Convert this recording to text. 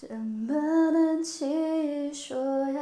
怎么能轻易说要